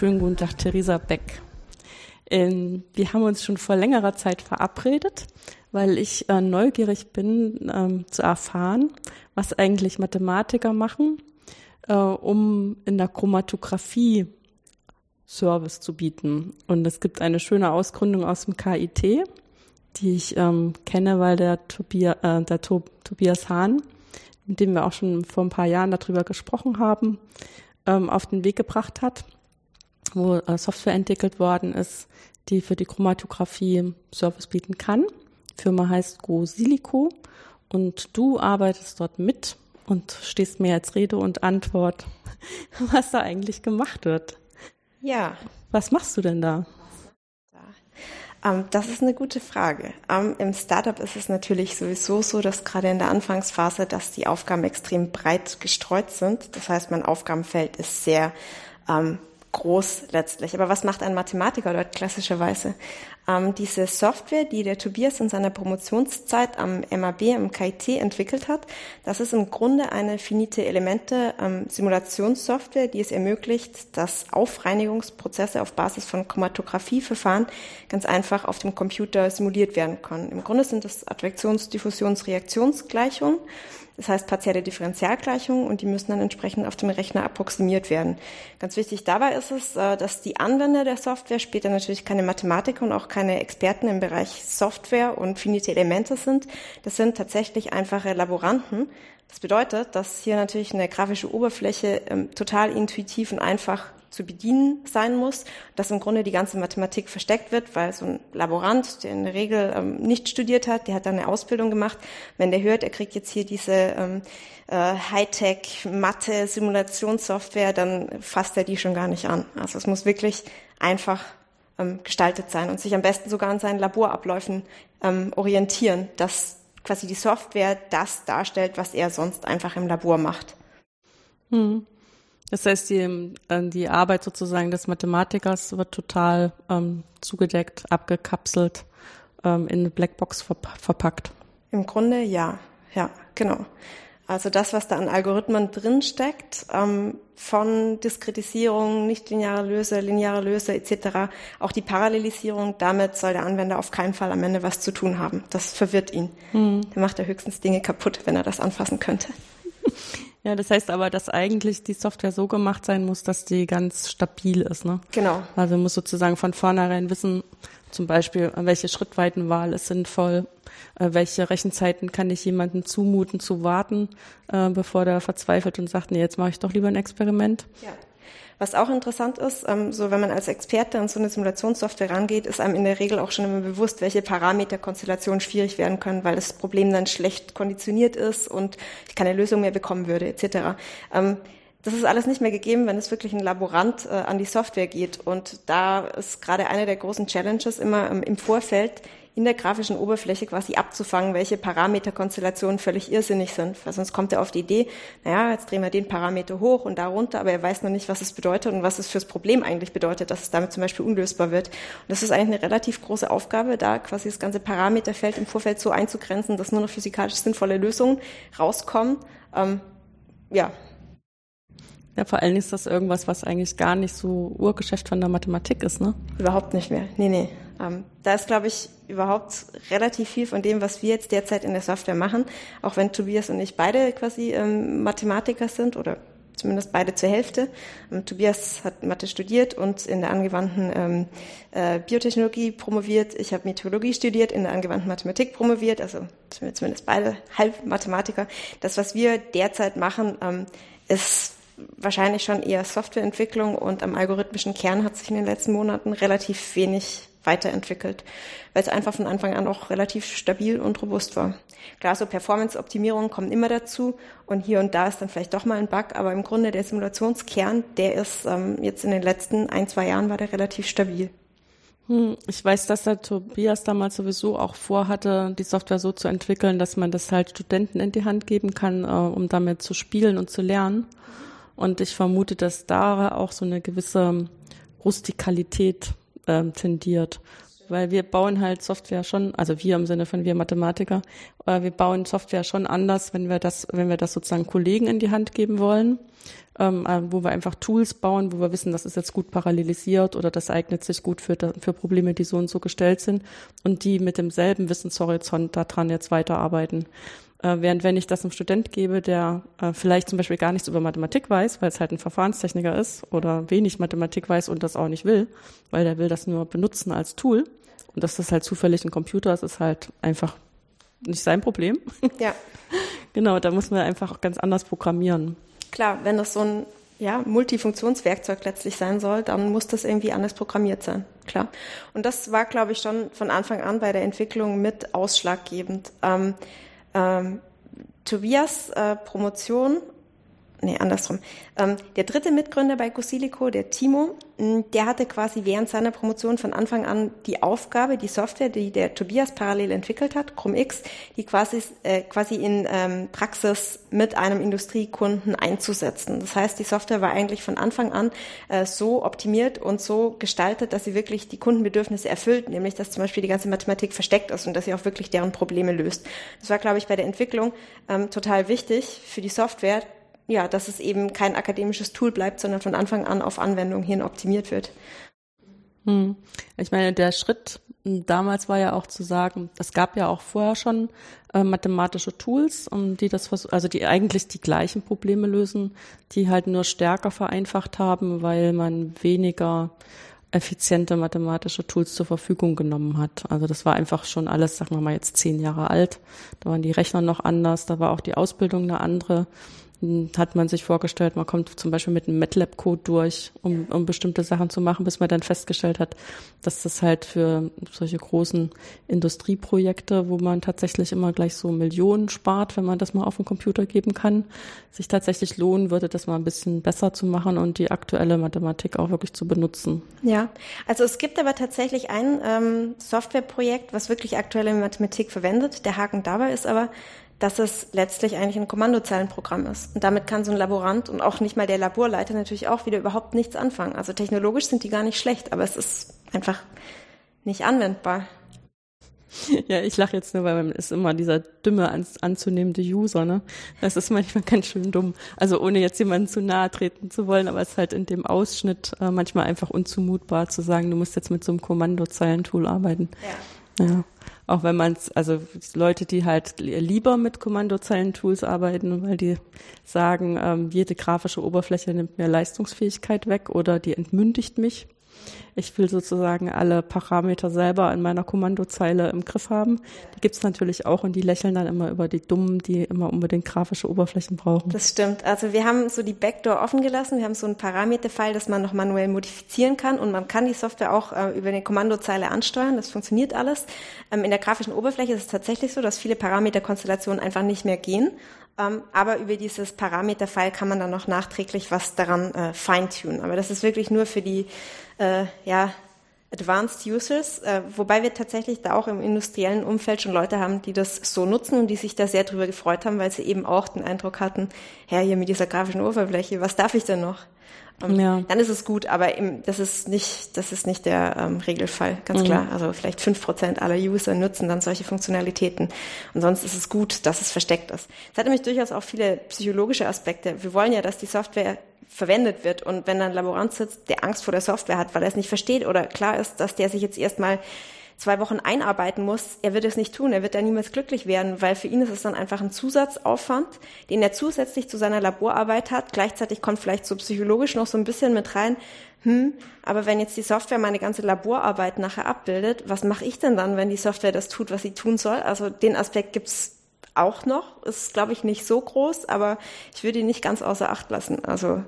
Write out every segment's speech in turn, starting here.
schönen guten Tag, Theresa Beck. Ähm, wir haben uns schon vor längerer Zeit verabredet, weil ich äh, neugierig bin ähm, zu erfahren, was eigentlich Mathematiker machen, äh, um in der Chromatographie Service zu bieten. Und es gibt eine schöne Ausgründung aus dem KIT, die ich ähm, kenne, weil der, Tobia, äh, der Tob Tobias Hahn, mit dem wir auch schon vor ein paar Jahren darüber gesprochen haben, ähm, auf den Weg gebracht hat, wo äh, Software entwickelt worden ist, die für die Chromatographie Service bieten kann. Die Firma heißt Go Silico und du arbeitest dort mit und stehst mir als Rede und Antwort, was da eigentlich gemacht wird. Ja. Was machst du denn da? Ähm, das ist eine gute Frage. Ähm, Im Startup ist es natürlich sowieso so, dass gerade in der Anfangsphase, dass die Aufgaben extrem breit gestreut sind. Das heißt, mein Aufgabenfeld ist sehr ähm, groß letztlich. Aber was macht ein Mathematiker dort klassischerweise? Ähm, diese Software, die der Tobias in seiner Promotionszeit am MAB, am KIT entwickelt hat, das ist im Grunde eine finite Elemente ähm, Simulationssoftware, die es ermöglicht, dass Aufreinigungsprozesse auf Basis von Chromatografieverfahren ganz einfach auf dem Computer simuliert werden können. Im Grunde sind das Advektions-Diffusions-Reaktionsgleichungen. Das heißt partielle Differentialgleichungen und die müssen dann entsprechend auf dem Rechner approximiert werden. Ganz wichtig dabei ist es, äh, dass die Anwender der Software später natürlich keine Mathematiker und auch keine Experten im Bereich Software und finite Elemente sind. Das sind tatsächlich einfache Laboranten. Das bedeutet, dass hier natürlich eine grafische Oberfläche ähm, total intuitiv und einfach zu bedienen sein muss, dass im Grunde die ganze Mathematik versteckt wird, weil so ein Laborant, der in der Regel ähm, nicht studiert hat, der hat dann eine Ausbildung gemacht, wenn der hört, er kriegt jetzt hier diese ähm, äh, Hightech Mathe Simulationssoftware, dann fasst er die schon gar nicht an. Also es muss wirklich einfach ähm, gestaltet sein und sich am besten sogar an seinen Laborabläufen ähm, orientieren, dass quasi die Software das darstellt, was er sonst einfach im Labor macht. Hm. Das heißt, die, äh, die Arbeit sozusagen des Mathematikers wird total ähm, zugedeckt, abgekapselt, ähm, in eine Blackbox verpackt. Im Grunde ja, ja, genau. Also das, was da an Algorithmen drinsteckt, ähm, von Diskretisierung, nichtlineare Löse, lineare Löse etc., auch die Parallelisierung, damit soll der Anwender auf keinen Fall am Ende was zu tun haben. Das verwirrt ihn. Hm. Der macht ja höchstens Dinge kaputt, wenn er das anfassen könnte. Ja, das heißt aber, dass eigentlich die Software so gemacht sein muss, dass die ganz stabil ist, ne? Genau. Also muss sozusagen von vornherein wissen, zum Beispiel, welche Schrittweitenwahl ist sinnvoll, äh, welche Rechenzeiten kann ich jemandem zumuten zu warten, äh, bevor der verzweifelt und sagt, nee, jetzt mache ich doch lieber ein Experiment. Ja. Was auch interessant ist, ähm, so wenn man als Experte an so eine Simulationssoftware rangeht, ist einem in der Regel auch schon immer bewusst, welche Parameterkonstellationen schwierig werden können, weil das Problem dann schlecht konditioniert ist und ich keine Lösung mehr bekommen würde, etc. Ähm, das ist alles nicht mehr gegeben, wenn es wirklich ein Laborant äh, an die Software geht. Und da ist gerade eine der großen Challenges immer ähm, im Vorfeld, in der grafischen Oberfläche quasi abzufangen, welche Parameterkonstellationen völlig irrsinnig sind. Weil sonst kommt er auf die Idee, naja, jetzt drehen wir den Parameter hoch und da runter, aber er weiß noch nicht, was es bedeutet und was es fürs Problem eigentlich bedeutet, dass es damit zum Beispiel unlösbar wird. Und das ist eigentlich eine relativ große Aufgabe, da quasi das ganze Parameterfeld im Vorfeld so einzugrenzen, dass nur noch physikalisch sinnvolle Lösungen rauskommen. Ähm, ja, ja, vor allen Dingen ist das irgendwas, was eigentlich gar nicht so Urgeschäft von der Mathematik ist, ne? Überhaupt nicht mehr. Nee, nee. Ähm, da ist, glaube ich, überhaupt relativ viel von dem, was wir jetzt derzeit in der Software machen, auch wenn Tobias und ich beide quasi ähm, Mathematiker sind oder zumindest beide zur Hälfte. Ähm, Tobias hat Mathe studiert und in der angewandten ähm, äh, Biotechnologie promoviert. Ich habe Meteorologie studiert, in der angewandten Mathematik promoviert, also zumindest beide halb Mathematiker. Das, was wir derzeit machen, ähm, ist wahrscheinlich schon eher Softwareentwicklung und am algorithmischen Kern hat sich in den letzten Monaten relativ wenig weiterentwickelt, weil es einfach von Anfang an auch relativ stabil und robust war. Klar, so Performance-Optimierungen kommen immer dazu und hier und da ist dann vielleicht doch mal ein Bug, aber im Grunde der Simulationskern, der ist ähm, jetzt in den letzten ein, zwei Jahren war der relativ stabil. Hm, ich weiß, dass der Tobias damals sowieso auch vorhatte, die Software so zu entwickeln, dass man das halt Studenten in die Hand geben kann, äh, um damit zu spielen und zu lernen. Und ich vermute, dass da auch so eine gewisse Rustikalität ähm, tendiert. weil wir bauen halt Software schon, also wir im Sinne von wir Mathematiker, äh, wir bauen Software schon anders, wenn wir das, wenn wir das sozusagen Kollegen in die Hand geben wollen, ähm, äh, wo wir einfach Tools bauen, wo wir wissen, das ist jetzt gut parallelisiert oder das eignet sich gut für, für Probleme, die so und so gestellt sind und die mit demselben Wissenshorizont daran jetzt weiterarbeiten. Äh, während wenn ich das einem Student gebe, der äh, vielleicht zum Beispiel gar nichts über Mathematik weiß, weil es halt ein Verfahrenstechniker ist oder wenig Mathematik weiß und das auch nicht will, weil der will das nur benutzen als Tool und dass das halt zufällig ein Computer ist, ist halt einfach nicht sein Problem. Ja. genau, da muss man einfach auch ganz anders programmieren. Klar, wenn das so ein ja, Multifunktionswerkzeug letztlich sein soll, dann muss das irgendwie anders programmiert sein. Klar. Und das war, glaube ich, schon von Anfang an bei der Entwicklung mit ausschlaggebend. Ähm, ähm, Tobias äh, Promotion nee, andersrum. Ähm, der dritte Mitgründer bei Cosilico, der Timo, der hatte quasi während seiner Promotion von Anfang an die Aufgabe, die Software, die der Tobias parallel entwickelt hat, ChromX, die quasi, äh, quasi in ähm, Praxis mit einem Industriekunden einzusetzen. Das heißt, die Software war eigentlich von Anfang an äh, so optimiert und so gestaltet, dass sie wirklich die Kundenbedürfnisse erfüllt, nämlich dass zum Beispiel die ganze Mathematik versteckt ist und dass sie auch wirklich deren Probleme löst. Das war, glaube ich, bei der Entwicklung ähm, total wichtig für die Software, ja, dass es eben kein akademisches Tool bleibt, sondern von Anfang an auf Anwendung hin optimiert wird. Hm. Ich meine, der Schritt damals war ja auch zu sagen, es gab ja auch vorher schon äh, mathematische Tools, um die das, also die eigentlich die gleichen Probleme lösen, die halt nur stärker vereinfacht haben, weil man weniger effiziente mathematische Tools zur Verfügung genommen hat. Also das war einfach schon alles, sagen wir mal jetzt zehn Jahre alt. Da waren die Rechner noch anders, da war auch die Ausbildung eine andere hat man sich vorgestellt, man kommt zum Beispiel mit einem MATLAB-Code durch, um, um bestimmte Sachen zu machen, bis man dann festgestellt hat, dass das halt für solche großen Industrieprojekte, wo man tatsächlich immer gleich so Millionen spart, wenn man das mal auf den Computer geben kann, sich tatsächlich lohnen würde, das mal ein bisschen besser zu machen und die aktuelle Mathematik auch wirklich zu benutzen. Ja, also es gibt aber tatsächlich ein ähm, Softwareprojekt, was wirklich aktuelle Mathematik verwendet. Der Haken dabei ist aber, dass es letztlich eigentlich ein Kommandozeilenprogramm ist. Und damit kann so ein Laborant und auch nicht mal der Laborleiter natürlich auch wieder überhaupt nichts anfangen. Also technologisch sind die gar nicht schlecht, aber es ist einfach nicht anwendbar. Ja, ich lache jetzt nur, weil man ist immer dieser dümme an, anzunehmende User, ne? Das ist manchmal ganz schön dumm. Also ohne jetzt jemanden zu nahe treten zu wollen, aber es ist halt in dem Ausschnitt äh, manchmal einfach unzumutbar zu sagen, du musst jetzt mit so einem Kommandozeilentool arbeiten. Ja. ja. Auch wenn man es, also Leute, die halt lieber mit Kommandozeilen-Tools arbeiten, weil die sagen, ähm, jede grafische Oberfläche nimmt mir Leistungsfähigkeit weg oder die entmündigt mich. Ich will sozusagen alle Parameter selber in meiner Kommandozeile im Griff haben. Die gibt's natürlich auch und die lächeln dann immer über die Dummen, die immer unbedingt grafische Oberflächen brauchen. Das stimmt. Also wir haben so die Backdoor offen gelassen. Wir haben so einen Parameterfile, das man noch manuell modifizieren kann und man kann die Software auch äh, über eine Kommandozeile ansteuern. Das funktioniert alles. Ähm, in der grafischen Oberfläche ist es tatsächlich so, dass viele Parameterkonstellationen einfach nicht mehr gehen. Ähm, aber über dieses Parameterfile kann man dann noch nachträglich was daran äh, feintunen. Aber das ist wirklich nur für die äh, ja, Advanced Users, äh, wobei wir tatsächlich da auch im industriellen Umfeld schon Leute haben, die das so nutzen und die sich da sehr drüber gefreut haben, weil sie eben auch den Eindruck hatten, ja, hier mit dieser grafischen Oberfläche, was darf ich denn noch? Ja. Dann ist es gut, aber im, das ist nicht, das ist nicht der ähm, Regelfall, ganz mhm. klar. Also vielleicht fünf Prozent aller User nutzen dann solche Funktionalitäten. Und sonst ist es gut, dass es versteckt ist. Es hat nämlich durchaus auch viele psychologische Aspekte. Wir wollen ja, dass die Software verwendet wird. Und wenn dann ein Laborant sitzt, der Angst vor der Software hat, weil er es nicht versteht oder klar ist, dass der sich jetzt erstmal zwei Wochen einarbeiten muss, er wird es nicht tun, er wird da niemals glücklich werden, weil für ihn ist es dann einfach ein Zusatzaufwand, den er zusätzlich zu seiner Laborarbeit hat. Gleichzeitig kommt vielleicht so psychologisch noch so ein bisschen mit rein, hm, aber wenn jetzt die Software meine ganze Laborarbeit nachher abbildet, was mache ich denn dann, wenn die Software das tut, was sie tun soll? Also den Aspekt gibt's auch noch, ist glaube ich nicht so groß, aber ich würde ihn nicht ganz außer Acht lassen. Also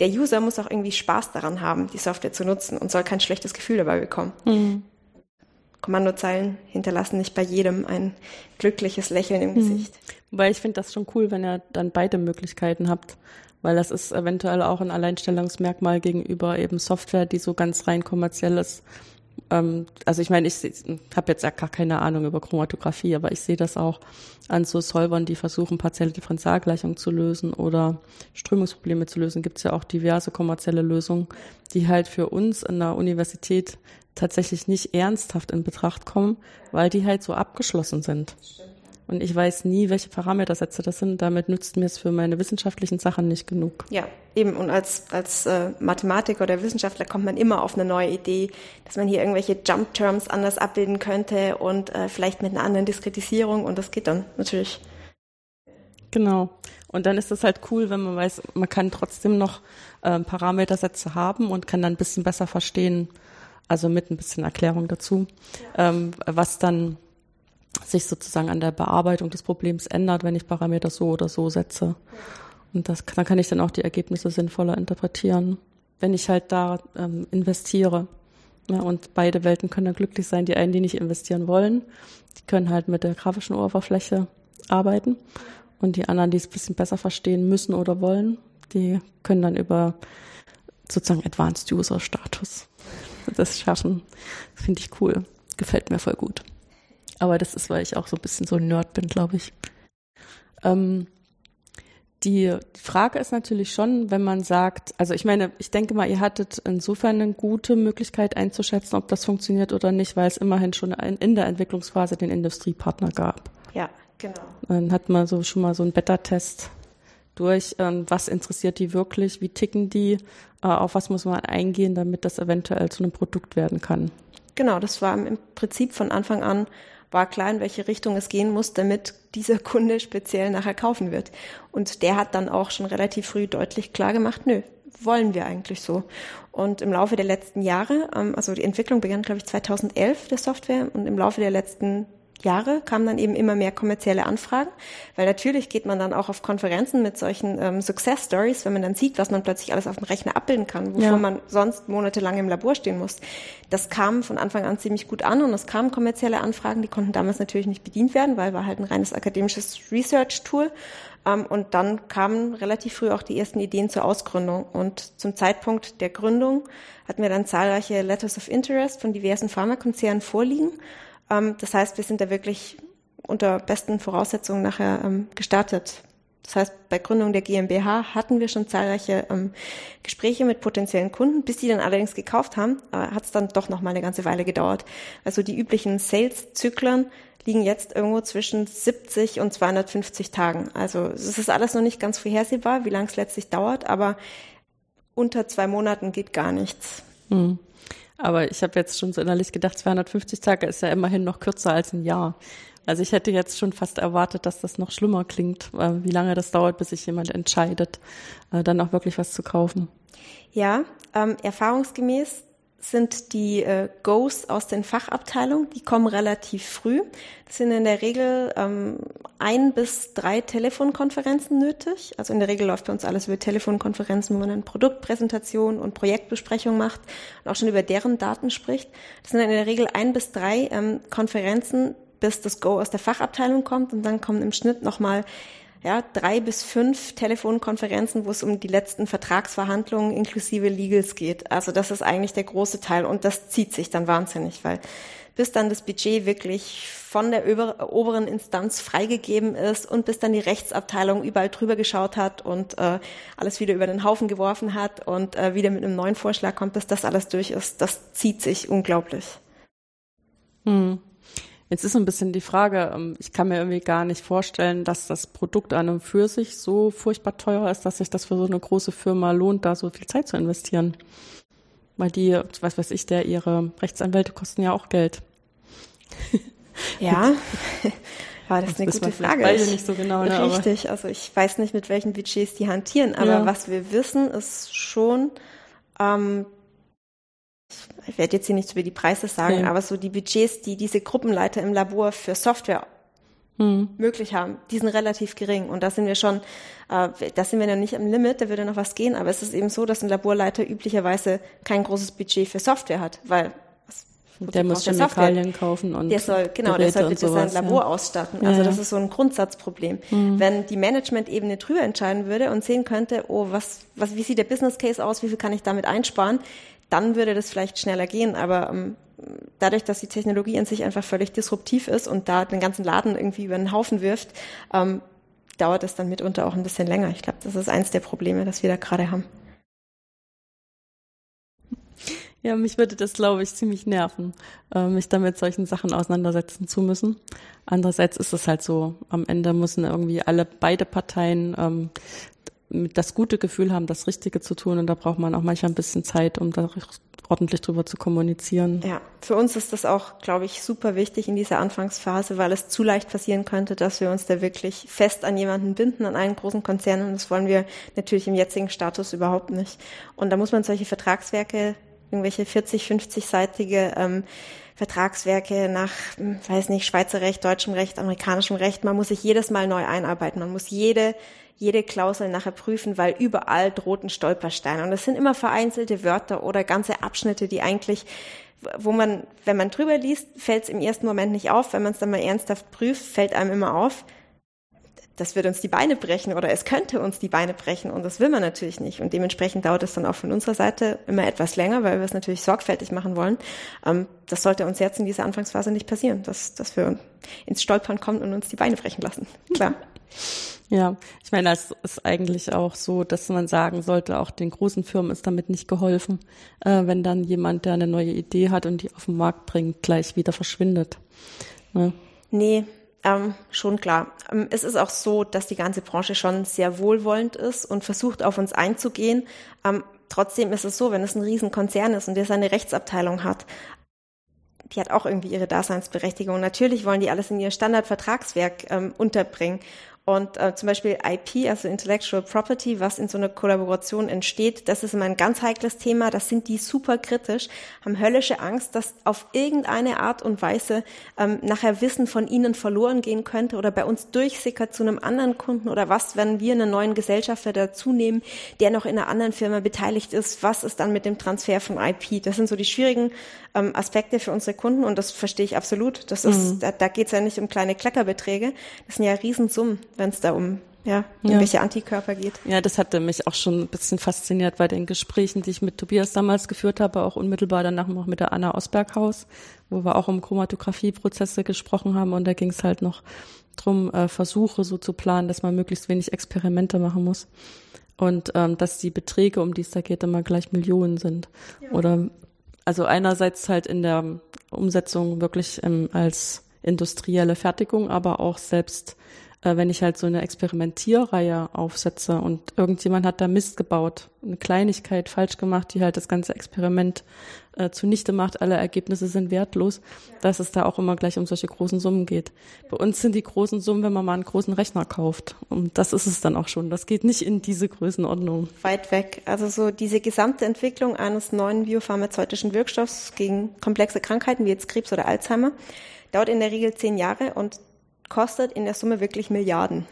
der User muss auch irgendwie Spaß daran haben, die Software zu nutzen und soll kein schlechtes Gefühl dabei bekommen. Mhm. Kommandozeilen hinterlassen nicht bei jedem ein glückliches Lächeln im mhm. Gesicht. Weil ich finde das schon cool, wenn ihr dann beide Möglichkeiten habt, weil das ist eventuell auch ein Alleinstellungsmerkmal gegenüber eben Software, die so ganz rein kommerziell ist, Ähm, also ich meine, ich habe jetzt ja gar keine Ahnung über Chromatographie, aber ich sehe das auch an so Solvern, die versuchen, partielle Differentialgleichungen zu lösen oder Strömungsprobleme zu lösen. Gibt es ja auch diverse kommerzielle Lösungen, die halt für uns an der Universität tatsächlich nicht ernsthaft in Betracht kommen, weil die halt so abgeschlossen sind. Und ich weiß nie, welche Parametersätze das sind. Damit nützt mir es für meine wissenschaftlichen Sachen nicht genug. Ja, eben. Und als, als äh, Mathematiker oder Wissenschaftler kommt man immer auf eine neue Idee, dass man hier irgendwelche Jump-Terms anders abbilden könnte und äh, vielleicht mit einer anderen Diskretisierung. Und das geht dann natürlich. Genau. Und dann ist das halt cool, wenn man weiß, man kann trotzdem noch äh, Parametersätze haben und kann dann ein bisschen besser verstehen, also mit ein bisschen Erklärung dazu, ja. ähm, was dann sich sozusagen an der Bearbeitung des Problems ändert, wenn ich Parameter so oder so setze. Und das, dann kann ich dann auch die Ergebnisse sinnvoller interpretieren, wenn ich halt da ähm, investiere. Ja, und beide Welten können dann glücklich sein. Die einen, die nicht investieren wollen, die können halt mit der grafischen Oberfläche arbeiten. Und die anderen, die es ein bisschen besser verstehen müssen oder wollen, die können dann über sozusagen Advanced User Status das schaffen. Das finde ich cool. Gefällt mir voll gut. Aber das ist, weil ich auch so ein bisschen so ein Nerd bin, glaube ich. Ähm, die Frage ist natürlich schon, wenn man sagt, also ich meine, ich denke mal, ihr hattet insofern eine gute Möglichkeit einzuschätzen, ob das funktioniert oder nicht, weil es immerhin schon in der Entwicklungsphase den Industriepartner gab. Ja, genau. Dann hat man so schon mal so einen Beta-Test durch, ähm, was interessiert die wirklich, wie ticken die, äh, auf was muss man eingehen, damit das eventuell zu einem Produkt werden kann. Genau, das war im Prinzip von Anfang an war klar, in welche Richtung es gehen muss, damit dieser Kunde speziell nachher kaufen wird. Und der hat dann auch schon relativ früh deutlich klar gemacht, nö, wollen wir eigentlich so. Und im Laufe der letzten Jahre, ähm, also die Entwicklung begann, glaube ich, 2011 der Software und im Laufe der letzten Jahre kamen dann eben immer mehr kommerzielle Anfragen, weil natürlich geht man dann auch auf Konferenzen mit solchen ähm, Success Stories, wenn man dann sieht, was man plötzlich alles auf dem Rechner abbilden kann, wovor ja. man sonst monatelang im Labor stehen muss. Das kam von Anfang an ziemlich gut an und es kamen kommerzielle Anfragen, die konnten damals natürlich nicht bedient werden, weil war halt ein reines akademisches Research-Tool. Ähm, und dann kamen relativ früh auch die ersten Ideen zur Ausgründung. Und zum Zeitpunkt der Gründung hatten wir dann zahlreiche Letters of Interest von diversen Pharmakonzernen vorliegen. Ähm, das heißt, wir sind da wirklich unter besten Voraussetzungen nachher ähm, gestartet. Das heißt, bei Gründung der GmbH hatten wir schon zahlreiche ähm, Gespräche mit potenziellen Kunden. Bis die dann allerdings gekauft haben, äh, hat es dann doch noch mal eine ganze Weile gedauert. Also die üblichen Sales-Zyklen liegen jetzt irgendwo zwischen 70 und 250 Tagen. Also es ist alles noch nicht ganz vorhersehbar, wie lange es letztlich dauert, aber unter zwei Monaten geht gar nichts. Hm. Aber ich habe jetzt schon so innerlich gedacht, 250 Tage ist ja immerhin noch kürzer als ein Jahr. Also ich hätte jetzt schon fast erwartet, dass das noch schlimmer klingt, wie lange das dauert, bis sich jemand entscheidet, äh, dann auch wirklich was zu kaufen. Ja, ähm, erfahrungsgemäß sind die äh, Goes aus den Fachabteilungen, die kommen relativ früh. Das sind in der Regel ähm, ein bis drei Telefonkonferenzen nötig. Also in der Regel läuft bei uns alles über Telefonkonferenzen, wo man dann Produktpräsentation und Projektbesprechung macht und auch schon über deren Daten spricht. Das sind in der Regel ein bis drei ähm, Konferenzen, bis das Go aus der Fachabteilung kommt und dann kommen im Schnitt nochmal ja, drei bis fünf Telefonkonferenzen, wo es um die letzten Vertragsverhandlungen inklusive Legals geht. Also das ist eigentlich der große Teil und das zieht sich dann wahnsinnig, weil bis dann das Budget wirklich von der oberen Instanz freigegeben ist und bis dann die Rechtsabteilung überall drüber geschaut hat und äh, alles wieder über den Haufen geworfen hat und äh, wieder mit einem neuen Vorschlag kommt, bis das alles durch ist, das zieht sich unglaublich. Hm. Jetzt ist so ein bisschen die Frage, ähm, ich kann mir irgendwie gar nicht vorstellen, dass das Produkt an und für sich so furchtbar teuer ist, dass sich das für so eine große Firma lohnt, da so viel Zeit zu investieren. Weil die, was weiß ich, der ihre Rechtsanwälte kosten ja auch Geld. Ja, ja das ist eine gute Frage. Beide nicht so genau, ne, Richtig, also ich weiß nicht, mit welchen Budgets die hantieren, aber ja. was wir wissen, ist schon, ähm, ich werde jetzt hier nichts über die Preise sagen, okay. aber so die Budgets, die diese Gruppenleiter im Labor für Software hm. möglich haben, die sind relativ gering. Und da sind wir schon, äh, da sind wir noch nicht am Limit, da würde noch was gehen, aber es ist eben so, dass ein Laborleiter üblicherweise kein großes Budget für Software hat, weil der muss Chemikalien kaufen und der soll genau, Geräte der soll bitte sein Labor ja. ausstatten. Also ja, das ist so ein Grundsatzproblem. Mhm. Wenn die Management-Ebene drüber entscheiden würde und sehen könnte, oh, was, was, wie sieht der Business Case aus, wie viel kann ich damit einsparen, dann würde das vielleicht schneller gehen. Aber ähm, dadurch, dass die Technologie in sich einfach völlig disruptiv ist und da den ganzen Laden irgendwie über den Haufen wirft, ähm, dauert es dann mitunter auch ein bisschen länger. Ich glaube, das ist eins der Probleme, das wir da gerade haben. Ja, mich würde das, glaube ich, ziemlich nerven, äh, mich damit solchen Sachen auseinandersetzen zu müssen. Andererseits ist es halt so, am Ende müssen irgendwie alle, beide Parteien ähm, das gute Gefühl haben, das Richtige zu tun und da braucht man auch manchmal ein bisschen Zeit, um da ordentlich drüber zu kommunizieren. Ja, für uns ist das auch, glaube ich, super wichtig in dieser Anfangsphase, weil es zu leicht passieren könnte, dass wir uns da wirklich fest an jemanden binden, an einen großen Konzern und das wollen wir natürlich im jetzigen Status überhaupt nicht. Und da muss man solche Vertragswerke irgendwelche 40, 50-seitige ähm, Vertragswerke nach, hm, weiß nicht, Schweizer Recht, deutschem Recht, amerikanischem Recht. Man muss sich jedes Mal neu einarbeiten. Man muss jede, jede Klausel nachher prüfen, weil überall droht ein Stolperstein. Und das sind immer vereinzelte Wörter oder ganze Abschnitte, die eigentlich wo man, wenn man drüber liest, fällt es im ersten Moment nicht auf. Wenn man es dann mal ernsthaft prüft, fällt einem immer auf, das wird uns die Beine brechen oder es könnte uns die Beine brechen und das will man natürlich nicht. Und dementsprechend dauert es dann auch von unserer Seite immer etwas länger, weil wir es natürlich sorgfältig machen wollen. Ähm, das sollte uns jetzt in dieser Anfangsphase nicht passieren, dass, dass wir ins Stolpern kommen und uns die Beine brechen lassen. Klar. Ja, ich meine, es ist eigentlich auch so, dass man sagen sollte, auch den großen Firmen ist damit nicht geholfen, äh, wenn dann jemand, der eine neue Idee hat und die auf den Markt bringt, gleich wieder verschwindet. Ne? Nee, ähm, schon klar. Ähm, es ist auch so, dass die ganze Branche schon sehr wohlwollend ist und versucht, auf uns einzugehen. Ähm, trotzdem ist es so, wenn es ein Riesenkonzern ist und der seine Rechtsabteilung hat, die hat auch irgendwie ihre Daseinsberechtigung. Natürlich wollen die alles in ihr Standardvertragswerk ähm, unterbringen. Und äh, zum Beispiel IP, also Intellectual Property, was in so einer Kollaboration entsteht, das ist immer ein ganz heikles Thema. Das sind die super kritisch, haben höllische Angst, dass auf irgendeine Art und Weise ähm, nachher Wissen von ihnen verloren gehen könnte oder bei uns durchsickert zu einem anderen Kunden oder was, wenn wir einen neuen Gesellschafter dazu nehmen, der noch in einer anderen Firma beteiligt ist. Was ist dann mit dem Transfer von IP? Das sind so die schwierigen ähm, Aspekte für unsere Kunden und das verstehe ich absolut. Das ist, mhm. da, da geht es ja nicht um kleine Kleckerbeträge. Das sind ja Riesensummen wenn es da um ja, irgendwelche ja. Antikörper geht. Ja, das hatte mich auch schon ein bisschen fasziniert bei den Gesprächen, die ich mit Tobias damals geführt habe, auch unmittelbar danach noch mit der Anna Osberghaus, wo wir auch um Chromatographie-Prozesse gesprochen haben und da ging es halt noch drum, äh, Versuche so zu planen, dass man möglichst wenig Experimente machen muss und ähm, dass die Beträge, um die es da geht, immer gleich Millionen sind. Ja. Oder also einerseits halt in der Umsetzung wirklich ähm, als industrielle Fertigung, aber auch selbst wenn ich halt so eine Experimentierreihe aufsetze und irgendjemand hat da Mist gebaut, eine Kleinigkeit falsch gemacht, die halt das ganze Experiment äh, zunichte macht, alle Ergebnisse sind wertlos, dass es da auch immer gleich um solche großen Summen geht. Bei uns sind die großen Summen, wenn man mal einen großen Rechner kauft. Und das ist es dann auch schon. Das geht nicht in diese Größenordnung. Weit weg. Also so diese gesamte Entwicklung eines neuen biopharmazeutischen Wirkstoffs gegen komplexe Krankheiten wie jetzt Krebs oder Alzheimer dauert in der Regel zehn Jahre und kostet in der Summe wirklich Milliarden.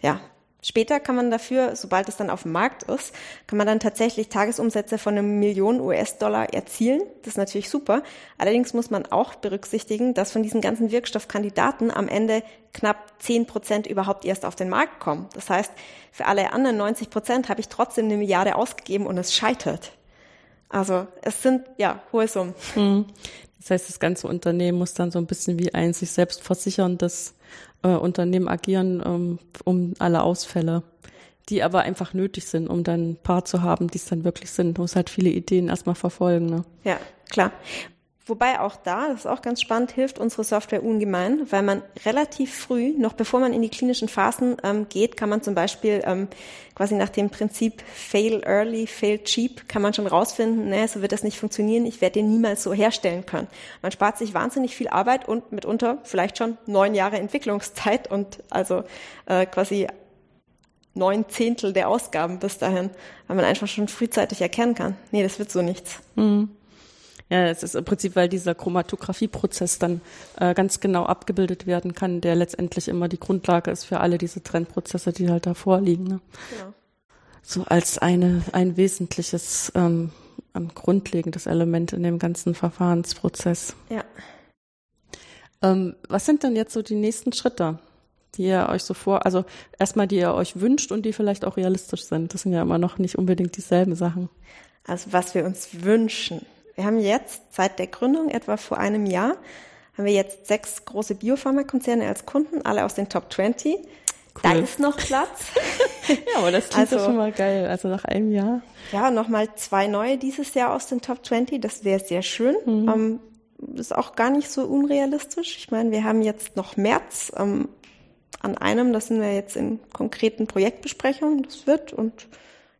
Ja. Später kann man dafür, sobald es dann auf dem Markt ist, kann man dann tatsächlich Tagesumsätze von einem Million US-Dollar erzielen. Das ist natürlich super. Allerdings muss man auch berücksichtigen, dass von diesen ganzen Wirkstoffkandidaten am Ende knapp zehn Prozent überhaupt erst auf den Markt kommen. Das heißt, für alle anderen 90 Prozent habe ich trotzdem eine Milliarde ausgegeben und es scheitert. Also es sind ja hohe Summen. Das heißt, das ganze Unternehmen muss dann so ein bisschen wie ein sich selbst versicherndes äh, Unternehmen agieren, ähm, um alle Ausfälle, die aber einfach nötig sind, um dann ein paar zu haben, die es dann wirklich sind. Man muss halt viele Ideen erstmal verfolgen. Ne? Ja, klar. Wobei auch da, das ist auch ganz spannend, hilft unsere Software ungemein, weil man relativ früh, noch bevor man in die klinischen Phasen ähm, geht, kann man zum Beispiel ähm, quasi nach dem Prinzip Fail Early, Fail Cheap, kann man schon rausfinden, ne, so wird das nicht funktionieren, ich werde den niemals so herstellen können. Man spart sich wahnsinnig viel Arbeit und mitunter vielleicht schon neun Jahre Entwicklungszeit und also äh, quasi neun Zehntel der Ausgaben bis dahin, weil man einfach schon frühzeitig erkennen kann, nee, das wird so nichts. Mhm. Ja, es ist im Prinzip, weil dieser Chromatographie-Prozess dann äh, ganz genau abgebildet werden kann, der letztendlich immer die Grundlage ist für alle diese Trendprozesse, die halt da vorliegen. Ne? Ja. So als eine, ein wesentliches, ähm, ein grundlegendes Element in dem ganzen Verfahrensprozess. Ja. Ähm, was sind denn jetzt so die nächsten Schritte, die ihr euch so vor, also erstmal die ihr euch wünscht und die vielleicht auch realistisch sind? Das sind ja immer noch nicht unbedingt dieselben Sachen. Also was wir uns wünschen Wir haben jetzt seit der Gründung, etwa vor einem Jahr, haben wir jetzt sechs große Biopharmakonzerne als Kunden, alle aus den Top 20. Cool. Da ist noch Platz. ja, aber das klingt also, schon mal geil. Also nach einem Jahr. Ja, nochmal zwei neue dieses Jahr aus den Top 20. Das wäre sehr schön. Mhm. Ähm, ist auch gar nicht so unrealistisch. Ich meine, wir haben jetzt noch März. Ähm, an einem, das sind wir jetzt in konkreten Projektbesprechungen. Das wird und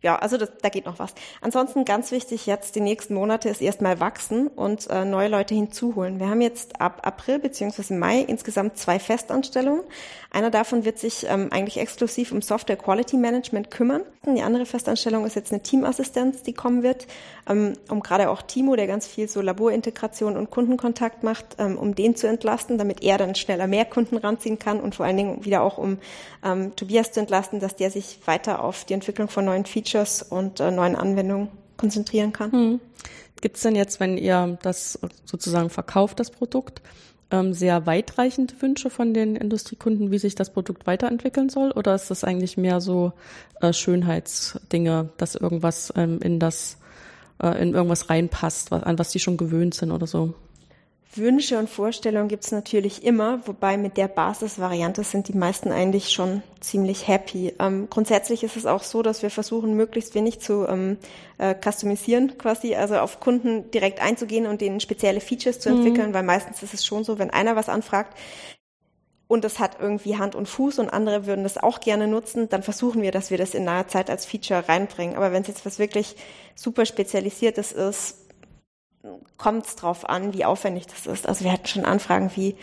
ja, also das, da geht noch was. Ansonsten ganz wichtig jetzt die nächsten Monate ist erstmal wachsen und äh, neue Leute hinzuholen. Wir haben jetzt ab April beziehungsweise Mai insgesamt zwei Festanstellungen. Einer davon wird sich ähm, eigentlich exklusiv um Software Quality Management kümmern. Die andere Festanstellung ist jetzt eine Teamassistenz, die kommen wird, ähm, um gerade auch Timo, der ganz viel so Laborintegration und Kundenkontakt macht, ähm, um den zu entlasten, damit er dann schneller mehr Kunden ranziehen kann und vor allen Dingen wieder auch um ähm, Tobias zu entlasten, dass der sich weiter auf die Entwicklung von neuen Features Features und äh, neuen Anwendungen konzentrieren kann. Hm. Gibt es denn jetzt, wenn ihr das sozusagen verkauft, das Produkt, ähm, sehr weitreichende Wünsche von den Industriekunden, wie sich das Produkt weiterentwickeln soll? Oder ist das eigentlich mehr so äh, Schönheitsdinge, dass irgendwas ähm, in das äh, in irgendwas reinpasst, was, an was die schon gewöhnt sind oder so? Wünsche und Vorstellungen gibt es natürlich immer, wobei mit der Basisvariante sind die meisten eigentlich schon ziemlich happy. Ähm, grundsätzlich ist es auch so, dass wir versuchen, möglichst wenig zu ähm, äh, customisieren, quasi, also auf Kunden direkt einzugehen und denen spezielle Features zu entwickeln, mhm. weil meistens ist es schon so, wenn einer was anfragt, und das hat irgendwie Hand und Fuß und andere würden das auch gerne nutzen, dann versuchen wir, dass wir das in naher Zeit als Feature reinbringen. Aber wenn es jetzt was wirklich super Spezialisiertes ist, kommt es drauf an, wie aufwendig das ist. Also wir hatten schon Anfragen wie,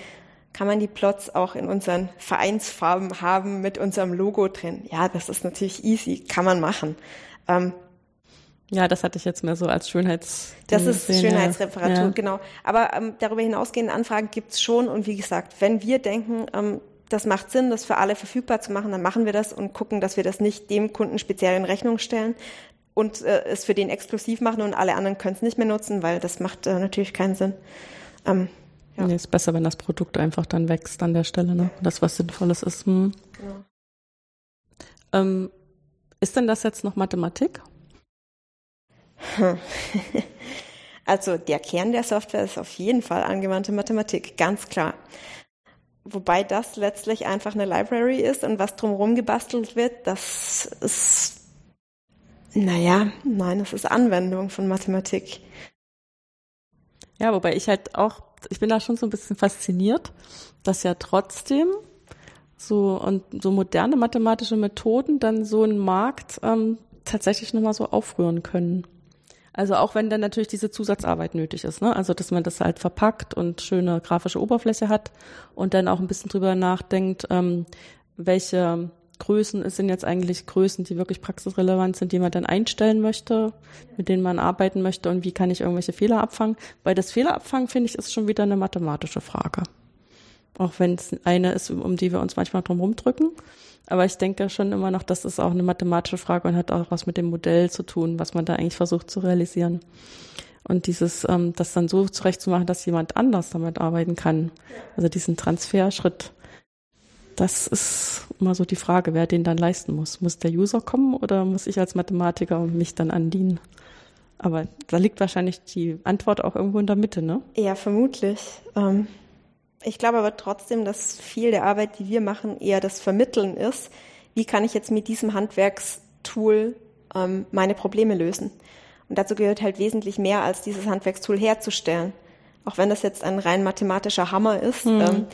kann man die Plots auch in unseren Vereinsfarben haben mit unserem Logo drin? Ja, das ist natürlich easy, kann man machen. Ähm, ja, das hatte ich jetzt mehr so als Schönheits. Das ist gesehen, Schönheitsreparatur, ja. genau. Aber ähm, darüber hinausgehende Anfragen gibt's schon. Und wie gesagt, wenn wir denken, ähm, das macht Sinn, das für alle verfügbar zu machen, dann machen wir das und gucken, dass wir das nicht dem Kunden speziell in Rechnung stellen, und äh, es für den exklusiv machen und alle anderen können es nicht mehr nutzen, weil das macht äh, natürlich keinen Sinn. Ähm, ja. Nee, ist besser, wenn das Produkt einfach dann wächst an der Stelle, ne? Das, was Sinnvolles ist. Hm. Ja. Ähm, ist denn das jetzt noch Mathematik? Also der Kern der Software ist auf jeden Fall angewandte Mathematik, ganz klar. Wobei das letztlich einfach eine Library ist und was drumherum gebastelt wird, das ist naja, nein, das ist Anwendung von Mathematik. Ja, wobei ich halt auch, ich bin da schon so ein bisschen fasziniert, dass ja trotzdem so und so moderne mathematische Methoden dann so einen Markt ähm, tatsächlich nochmal so aufrühren können. Also auch wenn dann natürlich diese Zusatzarbeit nötig ist, ne? Also dass man das halt verpackt und schöne grafische Oberfläche hat und dann auch ein bisschen drüber nachdenkt, ähm, welche Größen sind jetzt eigentlich Größen, die wirklich praxisrelevant sind, die man dann einstellen möchte, mit denen man arbeiten möchte und wie kann ich irgendwelche Fehler abfangen. Weil das Fehlerabfangen, finde ich, ist schon wieder eine mathematische Frage. Auch wenn es eine ist, um die wir uns manchmal drum rumdrücken. Aber ich denke schon immer noch, das ist auch eine mathematische Frage und hat auch was mit dem Modell zu tun, was man da eigentlich versucht zu realisieren. Und dieses, ähm, das dann so zurechtzumachen, dass jemand anders damit arbeiten kann. Also diesen Transferschritt das ist immer so die Frage, wer den dann leisten muss. Muss der User kommen oder muss ich als Mathematiker mich dann andienen? Aber da liegt wahrscheinlich die Antwort auch irgendwo in der Mitte, ne? Ja, vermutlich. Ähm, ich glaube aber trotzdem, dass viel der Arbeit, die wir machen, eher das Vermitteln ist. Wie kann ich jetzt mit diesem Handwerkstool ähm, meine Probleme lösen? Und dazu gehört halt wesentlich mehr, als dieses Handwerkstool herzustellen. Auch wenn das jetzt ein rein mathematischer Hammer ist. Mhm.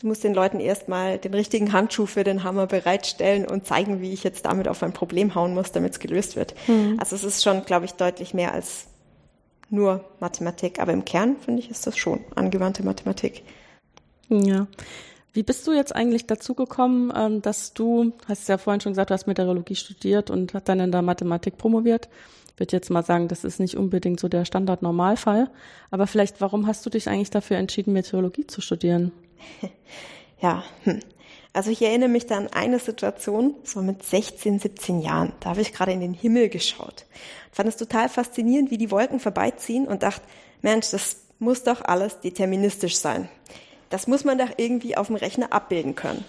Du musst den Leuten erstmal den richtigen Handschuh für den Hammer bereitstellen und zeigen, wie ich jetzt damit auf ein Problem hauen muss, damit es gelöst wird. Mhm. Also es ist schon, glaube ich, deutlich mehr als nur Mathematik. Aber im Kern, finde ich, ist das schon angewandte Mathematik. Ja. Wie bist du jetzt eigentlich dazu gekommen, ähm, dass du, hast ja vorhin schon gesagt, du hast Meteorologie studiert und hast dann in der Mathematik promoviert. Ich würde jetzt mal sagen, das ist nicht unbedingt so der Standard-Normalfall. Aber vielleicht, warum hast du dich eigentlich dafür entschieden, Meteorologie zu studieren? Ja, hm. also ich erinnere mich da an eine Situation, so mit 16, 17 Jahren. Da habe ich gerade in den Himmel geschaut. Fand es total faszinierend, wie die Wolken vorbeiziehen und dachte, Mensch, das muss doch alles deterministisch sein. Das muss man doch irgendwie auf dem Rechner abbilden können.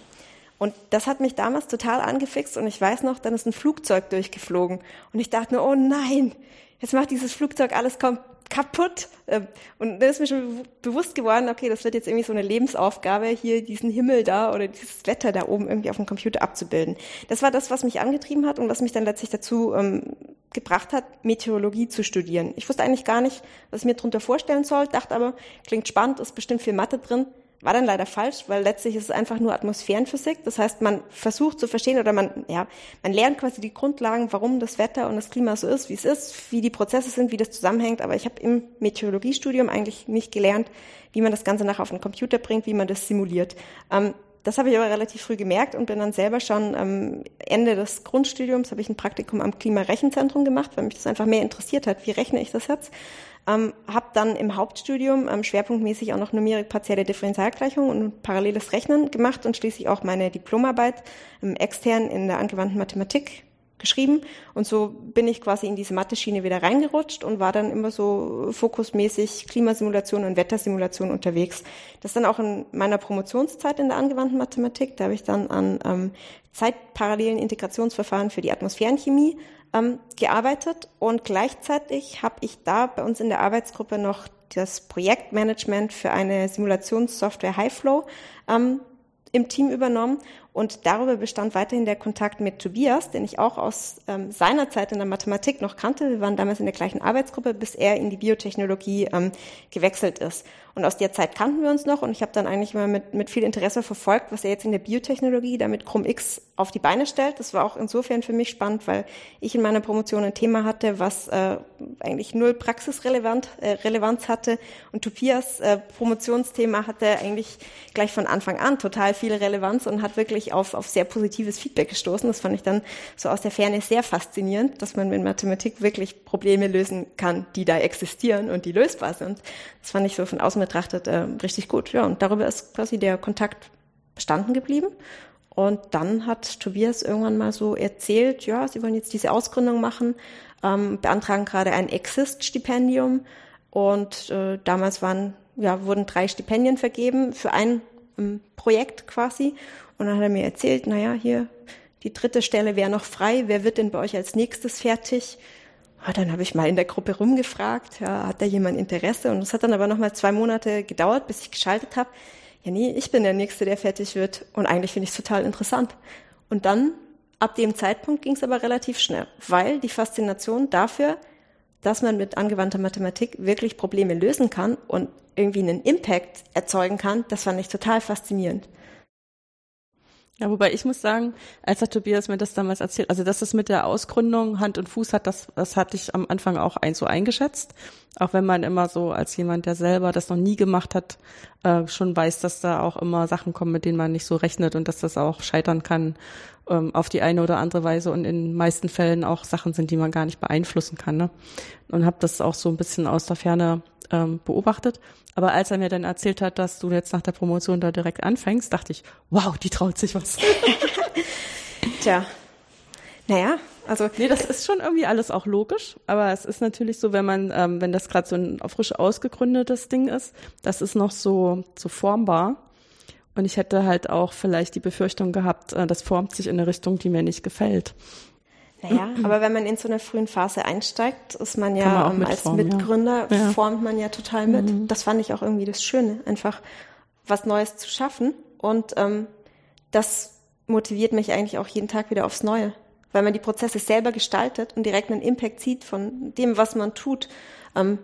Und das hat mich damals total angefixt und ich weiß noch, dann ist ein Flugzeug durchgeflogen und ich dachte nur, oh nein, jetzt macht dieses Flugzeug alles kom kaputt. Ähm, und dann ist mir schon bewusst geworden, okay, das wird jetzt irgendwie so eine Lebensaufgabe, hier diesen Himmel da oder dieses Wetter da oben irgendwie auf dem Computer abzubilden. Das war das, was mich angetrieben hat und was mich dann letztlich dazu ähm, gebracht hat, Meteorologie zu studieren. Ich wusste eigentlich gar nicht, was ich mir darunter vorstellen soll, dachte aber, klingt spannend, ist bestimmt viel Mathe drin. War dann leider falsch, weil letztlich ist es einfach nur Atmosphärenphysik. Das heißt, man versucht zu verstehen oder man, ja, man lernt quasi die Grundlagen, warum das Wetter und das Klima so ist, wie es ist, wie die Prozesse sind, wie das zusammenhängt. Aber ich habe im Meteorologiestudium eigentlich nicht gelernt, wie man das Ganze nachher auf den Computer bringt, wie man das simuliert. Ähm, das habe ich aber relativ früh gemerkt und bin dann selber schon am Ende des Grundstudiums habe ich ein Praktikum am Klimarechenzentrum gemacht, weil mich das einfach mehr interessiert hat. Wie rechne ich das jetzt? Ähm, habe dann im Hauptstudium ähm, schwerpunktmäßig auch noch Numerik partielle Differentialgleichung und paralleles Rechnen gemacht und schließlich auch meine Diplomarbeit ähm, extern in der angewandten Mathematik geschrieben. Und so bin ich quasi in diese Mathe-Schiene wieder reingerutscht und war dann immer so fokusmäßig Klimasimulation und Wettersimulation unterwegs. Das dann auch in meiner Promotionszeit in der angewandten Mathematik. Da habe ich dann an ähm, zeitparallelen Integrationsverfahren für die Atmosphärenchemie ähm, gearbeitet und gleichzeitig habe ich da bei uns in der Arbeitsgruppe noch das Projektmanagement für eine Simulationssoftware Highflow ähm, im Team übernommen und darüber bestand weiterhin der Kontakt mit Tobias, den ich auch aus ähm, seiner Zeit in der Mathematik noch kannte. Wir waren damals in der gleichen Arbeitsgruppe, bis er in die Biotechnologie ähm, gewechselt ist. Und aus der Zeit kannten wir uns noch und ich habe dann eigentlich immer mit, mit viel Interesse verfolgt, was er jetzt in der Biotechnologie damit Chrome-X auf die Beine stellt. Das war auch insofern für mich spannend, weil ich in meiner Promotion ein Thema hatte, was äh, eigentlich null Praxisrelevant äh, Relevanz hatte und Tobias äh, Promotionsthema hatte eigentlich gleich von Anfang an total viel Relevanz und hat wirklich auf, auf sehr positives Feedback gestoßen. Das fand ich dann so aus der Ferne sehr faszinierend, dass man mit Mathematik wirklich Probleme lösen kann, die da existieren und die lösbar sind. Das fand ich so von außen betrachtet äh, richtig gut. Ja, und darüber ist quasi der Kontakt bestanden geblieben. Und dann hat Tobias irgendwann mal so erzählt, ja, sie wollen jetzt diese Ausgründung machen, ähm, beantragen gerade ein Exist-Stipendium. Und äh, damals waren, ja, wurden drei Stipendien vergeben für ein ähm, Projekt quasi. Und dann hat er mir erzählt, naja, hier, die dritte Stelle wäre noch frei. Wer wird denn bei euch als nächstes fertig? Ah, dann habe ich mal in der Gruppe rumgefragt, ja, hat da jemand Interesse? Und es hat dann aber noch mal zwei Monate gedauert, bis ich geschaltet habe. Ja, nee, ich bin der Nächste, der fertig wird. Und eigentlich finde ich es total interessant. Und dann, ab dem Zeitpunkt, ging es aber relativ schnell, weil die Faszination dafür, dass man mit angewandter Mathematik wirklich Probleme lösen kann und irgendwie einen Impact erzeugen kann, das fand ich total faszinierend. Ja, wobei ich muss sagen, als der Tobias mir das damals erzählt, also dass es mit der Ausgründung Hand und Fuß hat, das, das hatte ich am Anfang auch ein, so eingeschätzt. Auch wenn man immer so als jemand, der selber das noch nie gemacht hat, äh, schon weiß, dass da auch immer Sachen kommen, mit denen man nicht so rechnet und dass das auch scheitern kann ähm, auf die eine oder andere Weise und in meisten Fällen auch Sachen sind, die man gar nicht beeinflussen kann. Ne? Und habe das auch so ein bisschen aus der Ferne ähm, beobachtet. Aber als er mir dann erzählt hat, dass du jetzt nach der Promotion da direkt anfängst, dachte ich, wow, die traut sich was. Tja, naja, also nee, das ist schon irgendwie alles auch logisch, aber es ist natürlich so, wenn man, ähm, wenn das gerade so ein frisch ausgegründetes Ding ist, das ist noch so so formbar. Und ich hätte halt auch vielleicht die Befürchtung gehabt, äh, das formt sich in eine Richtung, die mir nicht gefällt. Naja, aber wenn man in so einer frühen Phase einsteigt, ist man ja man ähm, als Mitgründer, ja. formt man ja total mit. Mhm. Das fand ich auch irgendwie das Schöne, einfach was Neues zu schaffen. Und ähm, das motiviert mich eigentlich auch jeden Tag wieder aufs Neue, weil man die Prozesse selber gestaltet und direkt einen Impact sieht von dem, was man tut. Ähm,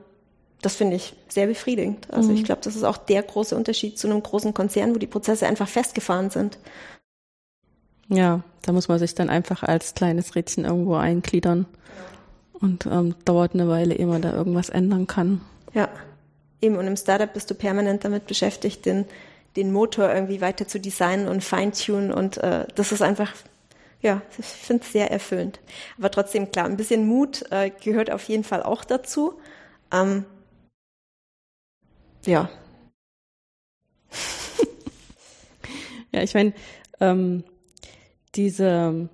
das finde ich sehr befriedigend. Also mhm. ich glaube, das ist auch der große Unterschied zu einem großen Konzern, wo die Prozesse einfach festgefahren sind. Ja, da muss man sich dann einfach als kleines Rädchen irgendwo eingliedern. Und ähm, dauert eine Weile, ehe man da irgendwas ändern kann. Ja, eben. Und im Startup bist du permanent damit beschäftigt, den, den Motor irgendwie weiter zu designen und feintunen. Und äh, das ist einfach, ja, ich finde es sehr erfüllend. Aber trotzdem, klar, ein bisschen Mut äh, gehört auf jeden Fall auch dazu. Ähm, ja. ja, ich meine, ähm, diese,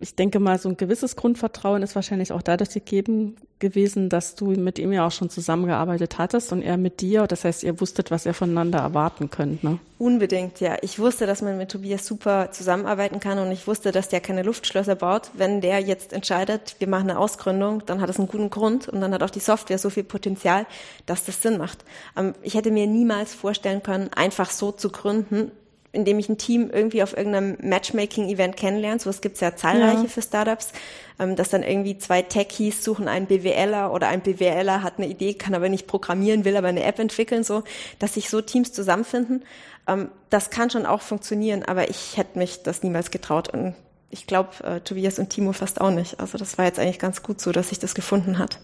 ich denke mal, so ein gewisses Grundvertrauen ist wahrscheinlich auch dadurch gegeben gewesen, dass du mit ihm ja auch schon zusammengearbeitet hattest und er mit dir. Das heißt, ihr wusstet, was ihr voneinander erwarten könnt, ne? Unbedingt, ja. Ich wusste, dass man mit Tobias super zusammenarbeiten kann und ich wusste, dass der keine Luftschlösser baut. Wenn der jetzt entscheidet, wir machen eine Ausgründung, dann hat es einen guten Grund und dann hat auch die Software so viel Potenzial, dass das Sinn macht. Ähm, ich hätte mir niemals vorstellen können, einfach so zu gründen, indem ich ein Team irgendwie auf irgendeinem Matchmaking-Event kennenlerne. So was gibt's ja zahlreiche ja. für Startups, ähm, dass dann irgendwie zwei Techies suchen einen BWLer oder ein BWLer hat eine Idee, kann aber nicht programmieren, will aber eine App entwickeln, so, dass sich so Teams zusammenfinden. Ähm, das kann schon auch funktionieren, aber ich hätte mich das niemals getraut und ich glaube, äh, Tobias und Timo fast auch nicht. Also das war jetzt eigentlich ganz gut so, dass sich das gefunden hat.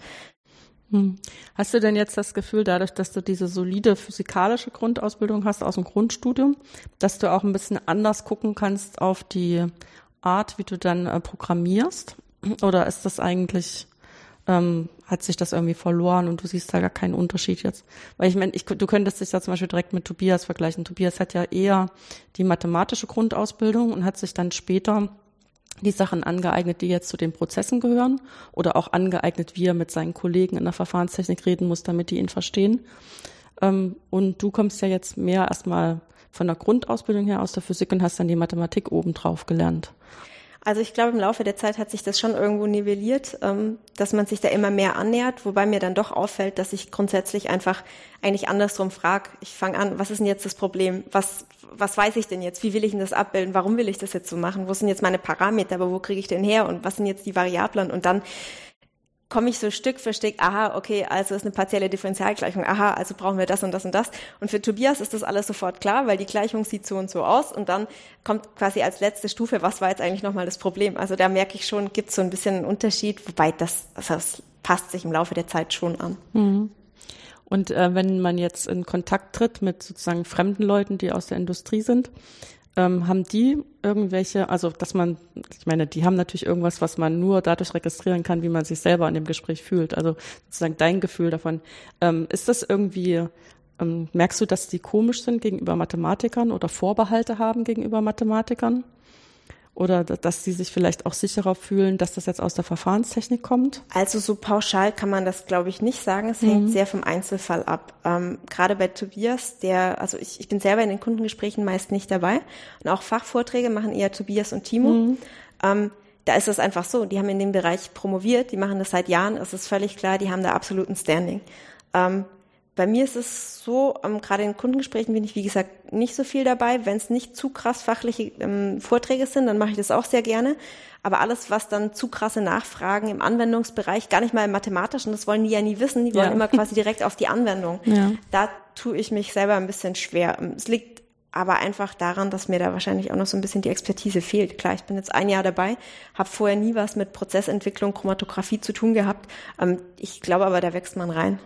Hm. Hast du denn jetzt das Gefühl, dadurch, dass du diese solide physikalische Grundausbildung hast aus dem Grundstudium, dass du auch ein bisschen anders gucken kannst auf die Art, wie du dann äh, programmierst? Oder ist das eigentlich, ähm, hat sich das irgendwie verloren und du siehst da gar keinen Unterschied jetzt? Weil ich meine, ich, du könntest dich da zum Beispiel direkt mit Tobias vergleichen. Tobias hat ja eher die mathematische Grundausbildung und hat sich dann später die Sachen angeeignet, die jetzt zu den Prozessen gehören oder auch angeeignet, wie er mit seinen Kollegen in der Verfahrenstechnik reden muss, damit die ihn verstehen. Ähm, und du kommst ja jetzt mehr erstmal von der Grundausbildung her aus der Physik und hast dann die Mathematik obendrauf gelernt. Also ich glaube, im Laufe der Zeit hat sich das schon irgendwo nivelliert, ähm, dass man sich da immer mehr annähert, wobei mir dann doch auffällt, dass ich grundsätzlich einfach eigentlich andersrum frage. Ich fange an, was ist denn jetzt das Problem? Was, was weiß ich denn jetzt? Wie will ich denn das abbilden? Warum will ich das jetzt so machen? Wo sind jetzt meine Parameter? Aber wo kriege ich denn her? Und was sind jetzt die Variablen? Und dann komme ich so Stück für Stück, aha, okay, also ist eine partielle Differentialgleichung, aha, also brauchen wir das und das und das. Und für Tobias ist das alles sofort klar, weil die Gleichung sieht so und so aus und dann kommt quasi als letzte Stufe, was war jetzt eigentlich nochmal das Problem? Also da merke ich schon, gibt es so ein bisschen einen Unterschied, wobei das, also das passt sich im Laufe der Zeit schon an. Mhm. Und äh, wenn man jetzt in Kontakt tritt mit sozusagen fremden Leuten, die aus der Industrie sind, ähm, haben die irgendwelche, also dass man, ich meine, die haben natürlich irgendwas, was man nur dadurch registrieren kann, wie man sich selber in dem Gespräch fühlt. Also sozusagen dein Gefühl davon. Ähm, ist das irgendwie, ähm, merkst du, dass die komisch sind gegenüber Mathematikern oder Vorbehalte haben gegenüber Mathematikern? Oder dass sie sich vielleicht auch sicherer fühlen, dass das jetzt aus der Verfahrenstechnik kommt? Also so pauschal kann man das, glaube ich, nicht sagen. Es mhm. hängt sehr vom Einzelfall ab. Ähm, gerade bei Tobias, der, also ich, ich bin selber in den Kundengesprächen meist nicht dabei und auch Fachvorträge machen eher Tobias und Timo. Mhm. Ähm, da ist es einfach so, die haben in dem Bereich promoviert, die machen das seit Jahren, es ist völlig klar, die haben da absoluten Standing. Ähm, bei mir ist es so, ähm, gerade in Kundengesprächen bin ich, wie gesagt, nicht so viel dabei. Wenn es nicht zu krass fachliche ähm, Vorträge sind, dann mache ich das auch sehr gerne. Aber alles, was dann zu krasse Nachfragen im Anwendungsbereich, gar nicht mal im mathematischen, das wollen die ja nie wissen, die wollen ja. immer quasi direkt auf die Anwendung. Ja. Da tue ich mich selber ein bisschen schwer. Es liegt aber einfach daran, dass mir da wahrscheinlich auch noch so ein bisschen die Expertise fehlt. Klar, ich bin jetzt ein Jahr dabei, habe vorher nie was mit Prozessentwicklung, Chromatographie zu tun gehabt. Ähm, ich glaube aber, da wächst man rein.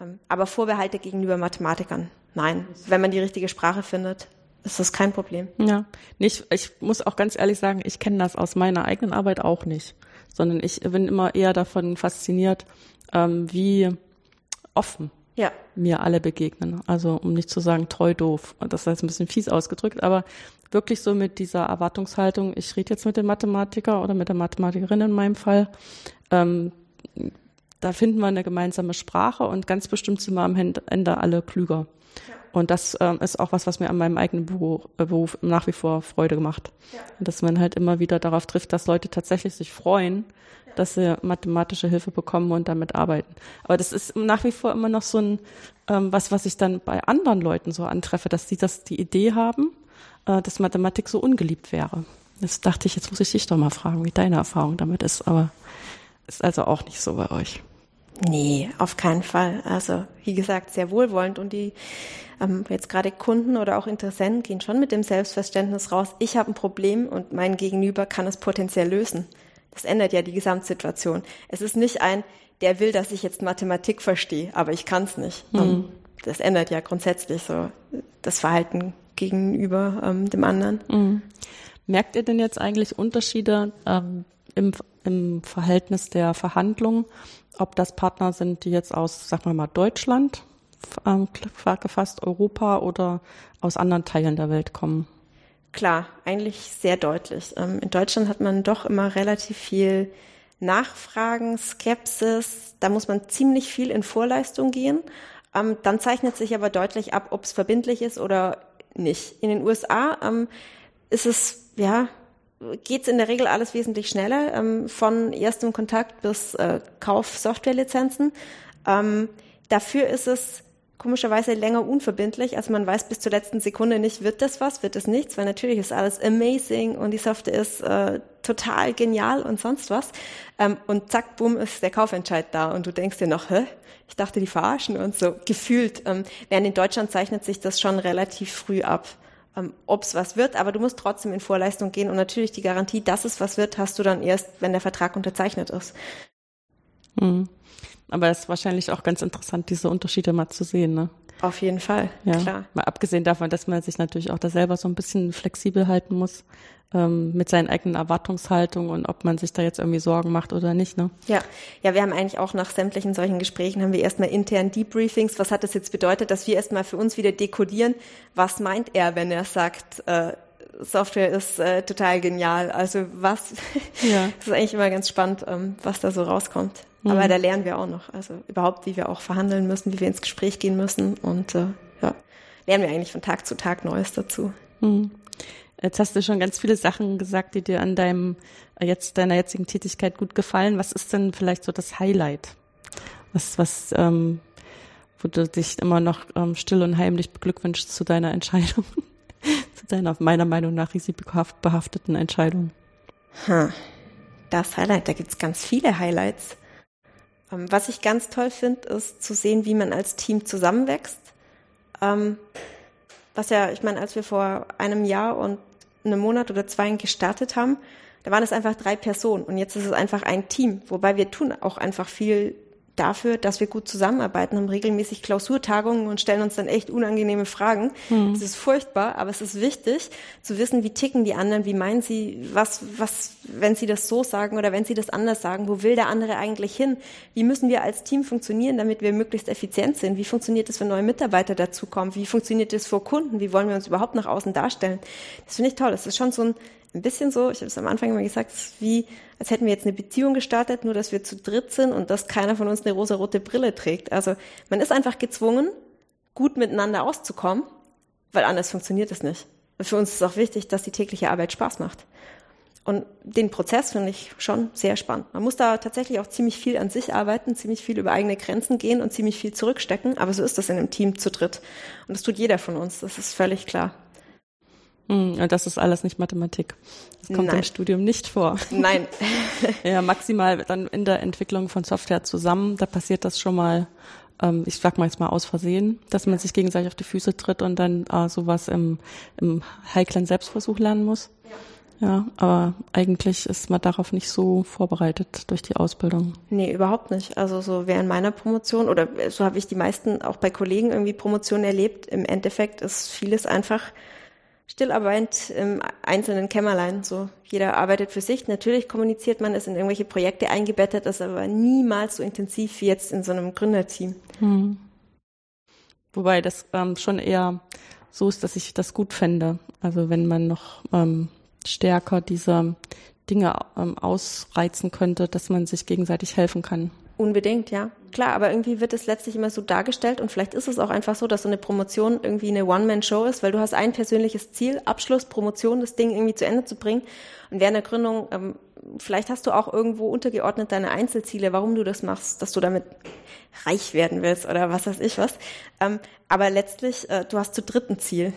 Ähm, aber Vorbehalte gegenüber Mathematikern, nein. Wenn man die richtige Sprache findet, ist das kein Problem. Ja, nicht, ich muss auch ganz ehrlich sagen, ich kenne das aus meiner eigenen Arbeit auch nicht, sondern ich bin immer eher davon fasziniert, ähm, wie offen ja. mir alle begegnen. Also um nicht zu sagen treu doof. Das ist ein bisschen fies ausgedrückt, aber wirklich so mit dieser Erwartungshaltung, ich rede jetzt mit dem Mathematiker oder mit der Mathematikerin in meinem Fall, ähm, da finden wir eine gemeinsame Sprache und ganz bestimmt sind wir am Ende alle klüger. Ja. Und das ähm, ist auch was, was mir an meinem eigenen Beruf, äh, Beruf nach wie vor Freude gemacht. Ja. Dass man halt immer wieder darauf trifft, dass Leute tatsächlich sich freuen, ja. dass sie mathematische Hilfe bekommen und damit arbeiten. Aber das ist nach wie vor immer noch so ein, ähm, was, was ich dann bei anderen Leuten so antreffe, dass sie das die Idee haben, äh, dass Mathematik so ungeliebt wäre. Das dachte ich, jetzt muss ich dich doch mal fragen, wie deine Erfahrung damit ist. Aber ist also auch nicht so bei euch. Nee, auf keinen Fall. Also wie gesagt, sehr wohlwollend und die ähm, jetzt gerade Kunden oder auch Interessenten gehen schon mit dem Selbstverständnis raus, ich habe ein Problem und mein Gegenüber kann es potenziell lösen. Das ändert ja die Gesamtsituation. Es ist nicht ein, der will, dass ich jetzt Mathematik verstehe, aber ich kann es nicht. Mhm. Das ändert ja grundsätzlich so das Verhalten gegenüber ähm, dem anderen. Mhm. Merkt ihr denn jetzt eigentlich Unterschiede ähm, im, im Verhältnis der Verhandlungen, ob das Partner sind, die jetzt aus, sag mal mal, Deutschland ähm, gefasst, Europa oder aus anderen Teilen der Welt kommen? klar, eigentlich sehr deutlich. Ähm, in Deutschland hat man doch immer relativ viel Nachfragen, Skepsis. Da muss man ziemlich viel in Vorleistung gehen. Ähm, dann zeichnet sich aber deutlich ab, ob es verbindlich ist oder nicht. In den USA ähm, ist es, ja, geht es in der Regel alles wesentlich schneller, ähm, von erstem Kontakt bis äh, Kauf Softwarelizenzen. Ähm, dafür ist es komischerweise länger unverbindlich. Also man weiß bis zur letzten Sekunde nicht, wird das was, wird das nichts, weil natürlich ist alles amazing und die Software ist äh, total genial und sonst was. Ähm, und zack, bumm, ist der Kaufentscheid da und du denkst dir noch, hä? Ich dachte, die verarschen uns so gefühlt. Ähm, während in Deutschland zeichnet sich das schon relativ früh ab, ähm, ob es was wird, aber du musst trotzdem in Vorleistung gehen und natürlich die Garantie, dass es was wird, hast du dann erst, wenn der Vertrag unterzeichnet ist. Mhm. Aber es ist wahrscheinlich auch ganz interessant, diese Unterschiede mal zu sehen, ne? Auf jeden Fall, ja. klar. Mal abgesehen davon, dass man sich natürlich auch da selber so ein bisschen flexibel halten muss ähm, mit seinen eigenen Erwartungshaltungen und ob man sich da jetzt irgendwie Sorgen macht oder nicht. Ne? Ja, ja, wir haben eigentlich auch nach sämtlichen solchen Gesprächen haben wir erstmal intern Debriefings. Was hat das jetzt bedeutet, dass wir erstmal für uns wieder dekodieren, was meint er, wenn er sagt, äh, Software ist äh, total genial. Also was, ja. das ist eigentlich immer ganz spannend, ähm, was da so rauskommt. Mhm. Aber da lernen wir auch noch. Also überhaupt, wie wir auch verhandeln müssen, wie wir ins Gespräch gehen müssen. Und äh, ja, lernen wir eigentlich von Tag zu Tag Neues dazu. Mhm. Jetzt hast du schon ganz viele Sachen gesagt, die dir an deinem jetzt deiner jetzigen Tätigkeit gut gefallen. Was ist denn vielleicht so das Highlight? Was, was, ähm, wo du dich immer noch ähm, still und heimlich beglückwünschst zu deiner Entscheidung, zu deiner meiner Meinung nach risikobehafteten Entscheidung? Hm. Das Highlight, da gibt's ganz viele Highlights. Ähm, was ich ganz toll finde, ist zu sehen, wie man als Team zusammenwächst. Ähm, was ja, ich meine, als wir vor einem Jahr und einem Monat oder zwei gestartet haben, da waren es einfach drei Personen und jetzt ist es einfach ein Team, wobei wir tun auch einfach viel dafür, dass wir gut zusammenarbeiten, haben regelmäßig Klausurtagungen und stellen uns dann echt unangenehme Fragen. Mhm. Das ist furchtbar, aber es ist wichtig zu wissen, wie ticken die anderen, wie meinen sie, was, was, wenn sie das so sagen oder wenn sie das anders sagen, wo will der andere eigentlich hin? Wie müssen wir als Team funktionieren, damit wir möglichst effizient sind? Wie funktioniert es, wenn neue Mitarbeiter dazukommen? Wie funktioniert es vor Kunden? Wie wollen wir uns überhaupt nach außen darstellen? Das finde ich toll. Das ist schon so ein, ein bisschen so, ich habe es am Anfang immer gesagt, es ist wie, als hätten wir jetzt eine Beziehung gestartet, nur dass wir zu dritt sind und dass keiner von uns eine rosa-rote Brille trägt. Also man ist einfach gezwungen, gut miteinander auszukommen, weil anders funktioniert es nicht. Für uns ist auch wichtig, dass die tägliche Arbeit Spaß macht. Und den Prozess finde ich schon sehr spannend. Man muss da tatsächlich auch ziemlich viel an sich arbeiten, ziemlich viel über eigene Grenzen gehen und ziemlich viel zurückstecken. Aber so ist das in einem Team zu dritt. Und das tut jeder von uns. Das ist völlig klar. Hm, und das ist alles nicht Mathematik. Das kommt Nein. im Studium nicht vor. Nein. ja, maximal dann in der Entwicklung von Software zusammen. Da passiert das schon mal, ähm, ich sag mal jetzt mal aus Versehen, dass man sich gegenseitig auf die Füße tritt und dann äh, sowas im, im heiklen Selbstversuch lernen muss. Ja, aber eigentlich ist man darauf nicht so vorbereitet durch die Ausbildung. Nee, überhaupt nicht. Also so während meiner Promotion oder so habe ich die meisten auch bei Kollegen irgendwie Promotionen erlebt. Im Endeffekt ist vieles einfach Stillarbeit im einzelnen Kämmerlein. So jeder arbeitet für sich. Natürlich kommuniziert man, ist in irgendwelche Projekte eingebettet, ist aber niemals so intensiv wie jetzt in so einem Gründerteam. Hm. Wobei das ähm, schon eher so ist, dass ich das gut fände. Also wenn man noch ähm, stärker diese Dinge ähm, ausreizen könnte, dass man sich gegenseitig helfen kann. Unbedingt, ja. Klar, aber irgendwie wird es letztlich immer so dargestellt und vielleicht ist es auch einfach so, dass so eine Promotion irgendwie eine One-Man-Show ist, weil du hast ein persönliches Ziel, Abschluss, Promotion, das Ding irgendwie zu Ende zu bringen. Und während der Gründung, ähm, vielleicht hast du auch irgendwo untergeordnet deine Einzelziele, warum du das machst, dass du damit reich werden willst oder was weiß ich was. Ähm, aber letztlich, äh, du hast zu dritten Ziel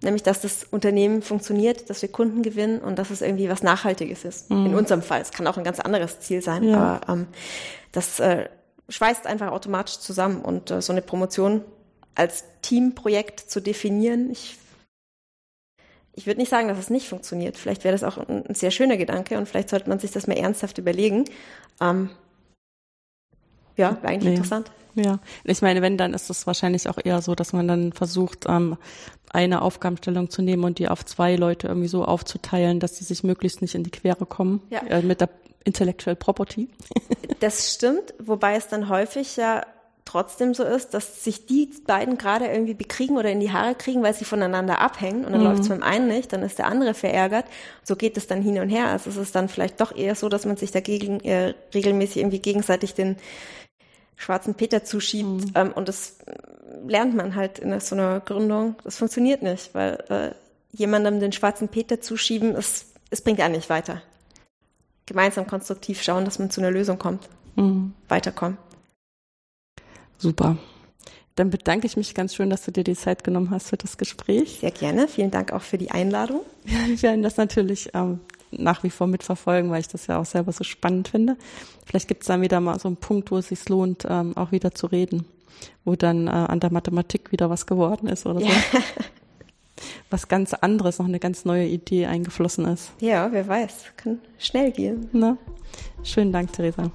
nämlich dass das Unternehmen funktioniert, dass wir Kunden gewinnen und dass es irgendwie was Nachhaltiges ist. Mhm. In unserem Fall. Es kann auch ein ganz anderes Ziel sein, ja. aber ähm, das äh, schweißt einfach automatisch zusammen und äh, so eine Promotion als Teamprojekt zu definieren, ich ich würde nicht sagen, dass es nicht funktioniert. Vielleicht wäre das auch ein, ein, sehr schöner Gedanke und vielleicht sollte man sich das mal ernsthaft überlegen. Ähm, ja, wäre eigentlich nee. interessant. Ja, ich meine, wenn, dann ist es wahrscheinlich auch eher so, dass man dann versucht, ähm, eine Aufgabenstellung zu nehmen und die auf zwei Leute irgendwie so aufzuteilen, dass sie sich möglichst nicht in die Quere kommen ja. äh, mit der Intellectual Property. das stimmt, wobei es dann häufig ja trotzdem so ist, dass sich die beiden gerade irgendwie bekriegen oder in die Haare kriegen, weil sie voneinander abhängen und dann mhm. läuft es beim einen nicht, dann ist der andere verärgert. So geht es dann hin und her. Also es ist dann vielleicht doch eher so, dass man sich dagegen äh, regelmäßig irgendwie gegenseitig den schwarzen Peter zuschiebt mhm. ähm, und das lernt man halt in so einer Gründung. Das funktioniert nicht, weil äh, jemandem den schwarzen Peter zuschieben, es, es bringt ja nicht weiter. Gemeinsam konstruktiv schauen, dass man zu einer Lösung kommt, mhm. weiterkommen. Super. Dann bedanke ich mich ganz schön, dass du dir die Zeit genommen hast für das Gespräch. Sehr gerne. Vielen Dank auch für die Einladung. Ja, wir werden das natürlich ähm, nach wie vor mitverfolgen, weil ich das ja auch selber so spannend finde. Vielleicht gibt es dann wieder mal so einen Punkt, wo es sich lohnt, ähm, auch wieder zu reden, wo dann äh, an der Mathematik wieder was geworden ist oder so. Ja. Was ganz anderes, noch eine ganz neue Idee eingeflossen ist. Ja, wer weiß, kann schnell gehen. Na? Schönen Dank, Theresa.